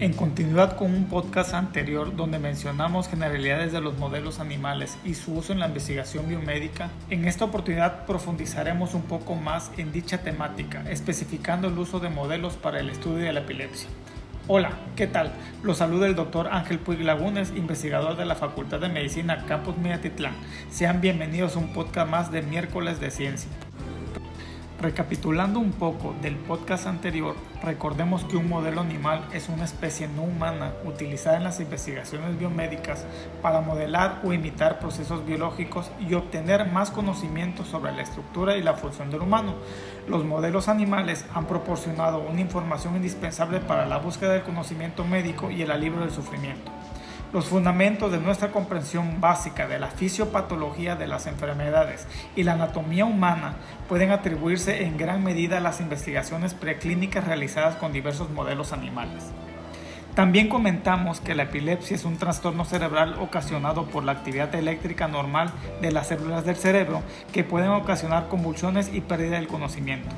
En continuidad con un podcast anterior donde mencionamos generalidades de los modelos animales y su uso en la investigación biomédica, en esta oportunidad profundizaremos un poco más en dicha temática, especificando el uso de modelos para el estudio de la epilepsia. Hola, ¿qué tal? Los saluda el doctor Ángel Puig Lagunes, investigador de la Facultad de Medicina Campus Miatitlán. Sean bienvenidos a un podcast más de miércoles de ciencia. Recapitulando un poco del podcast anterior, recordemos que un modelo animal es una especie no humana utilizada en las investigaciones biomédicas para modelar o imitar procesos biológicos y obtener más conocimiento sobre la estructura y la función del humano. Los modelos animales han proporcionado una información indispensable para la búsqueda del conocimiento médico y el alivio del sufrimiento. Los fundamentos de nuestra comprensión básica de la fisiopatología de las enfermedades y la anatomía humana pueden atribuirse en gran medida a las investigaciones preclínicas realizadas con diversos modelos animales. También comentamos que la epilepsia es un trastorno cerebral ocasionado por la actividad eléctrica normal de las células del cerebro que pueden ocasionar convulsiones y pérdida del conocimiento.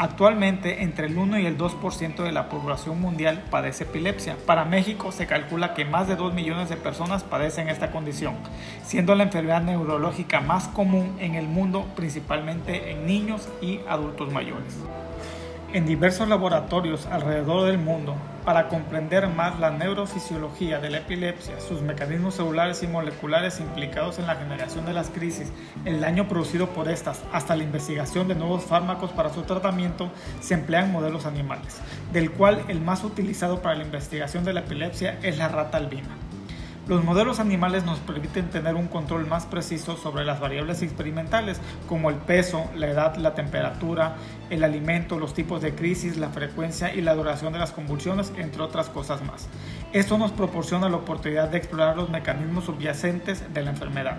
Actualmente, entre el 1 y el 2% de la población mundial padece epilepsia. Para México se calcula que más de 2 millones de personas padecen esta condición, siendo la enfermedad neurológica más común en el mundo, principalmente en niños y adultos mayores en diversos laboratorios alrededor del mundo para comprender más la neurofisiología de la epilepsia, sus mecanismos celulares y moleculares implicados en la generación de las crisis, el daño producido por estas, hasta la investigación de nuevos fármacos para su tratamiento, se emplean modelos animales, del cual el más utilizado para la investigación de la epilepsia es la rata albina. Los modelos animales nos permiten tener un control más preciso sobre las variables experimentales como el peso, la edad, la temperatura, el alimento, los tipos de crisis, la frecuencia y la duración de las convulsiones, entre otras cosas más. Esto nos proporciona la oportunidad de explorar los mecanismos subyacentes de la enfermedad.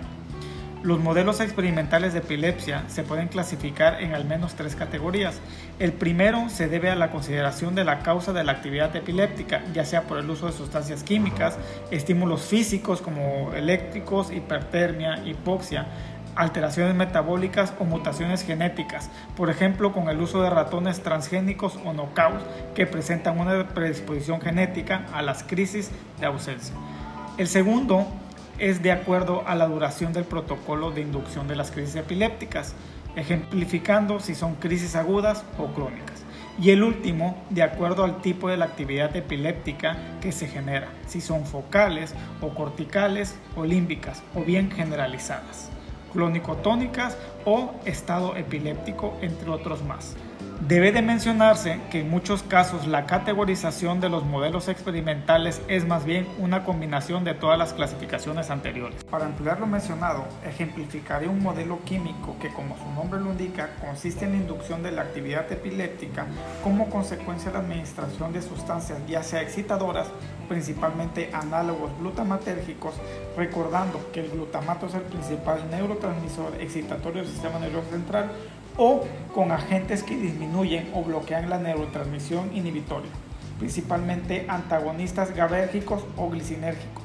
Los modelos experimentales de epilepsia se pueden clasificar en al menos tres categorías. El primero se debe a la consideración de la causa de la actividad epiléptica, ya sea por el uso de sustancias químicas, estímulos físicos como eléctricos, hipertermia, hipoxia, alteraciones metabólicas o mutaciones genéticas, por ejemplo con el uso de ratones transgénicos o knockouts que presentan una predisposición genética a las crisis de ausencia. El segundo es de acuerdo a la duración del protocolo de inducción de las crisis epilépticas, ejemplificando si son crisis agudas o crónicas. Y el último, de acuerdo al tipo de la actividad epiléptica que se genera, si son focales o corticales o límbicas o bien generalizadas, clónico-tónicas o estado epiléptico, entre otros más. Debe de mencionarse que en muchos casos la categorización de los modelos experimentales es más bien una combinación de todas las clasificaciones anteriores. Para ampliar lo mencionado, ejemplificaré un modelo químico que como su nombre lo indica consiste en inducción de la actividad epiléptica como consecuencia de la administración de sustancias ya sea excitadoras, principalmente análogos glutamatérgicos, recordando que el glutamato es el principal neurotransmisor excitatorio del sistema nervioso central o con agentes que disminuyen o bloquean la neurotransmisión inhibitoria, principalmente antagonistas gabérgicos o glicinérgicos.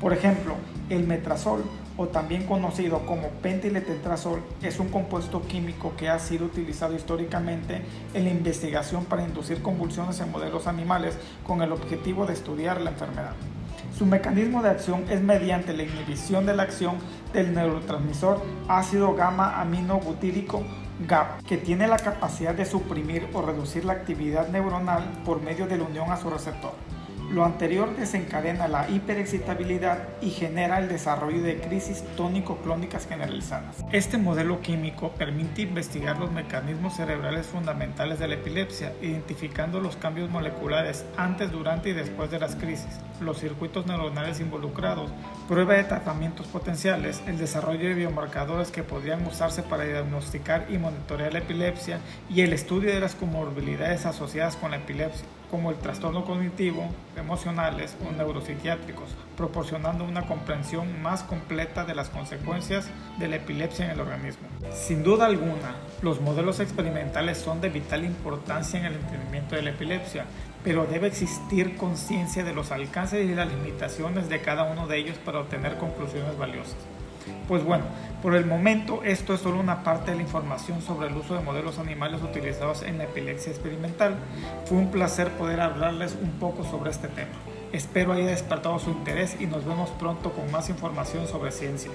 Por ejemplo, el metrazol, o también conocido como pentiletentrazol, es un compuesto químico que ha sido utilizado históricamente en la investigación para inducir convulsiones en modelos animales con el objetivo de estudiar la enfermedad. Su mecanismo de acción es mediante la inhibición de la acción del neurotransmisor ácido gamma aminobutírico GAP, que tiene la capacidad de suprimir o reducir la actividad neuronal por medio de la unión a su receptor. Lo anterior desencadena la hiperexcitabilidad y genera el desarrollo de crisis tónico-clónicas generalizadas. Este modelo químico permite investigar los mecanismos cerebrales fundamentales de la epilepsia, identificando los cambios moleculares antes, durante y después de las crisis, los circuitos neuronales involucrados, prueba de tratamientos potenciales, el desarrollo de biomarcadores que podrían usarse para diagnosticar y monitorear la epilepsia y el estudio de las comorbilidades asociadas con la epilepsia como el trastorno cognitivo, emocionales o neuropsiquiátricos, proporcionando una comprensión más completa de las consecuencias de la epilepsia en el organismo. Sin duda alguna, los modelos experimentales son de vital importancia en el entendimiento de la epilepsia, pero debe existir conciencia de los alcances y las limitaciones de cada uno de ellos para obtener conclusiones valiosas. Pues bueno, por el momento esto es solo una parte de la información sobre el uso de modelos animales utilizados en la epilepsia experimental. Fue un placer poder hablarles un poco sobre este tema. Espero haya despertado su interés y nos vemos pronto con más información sobre ciencia.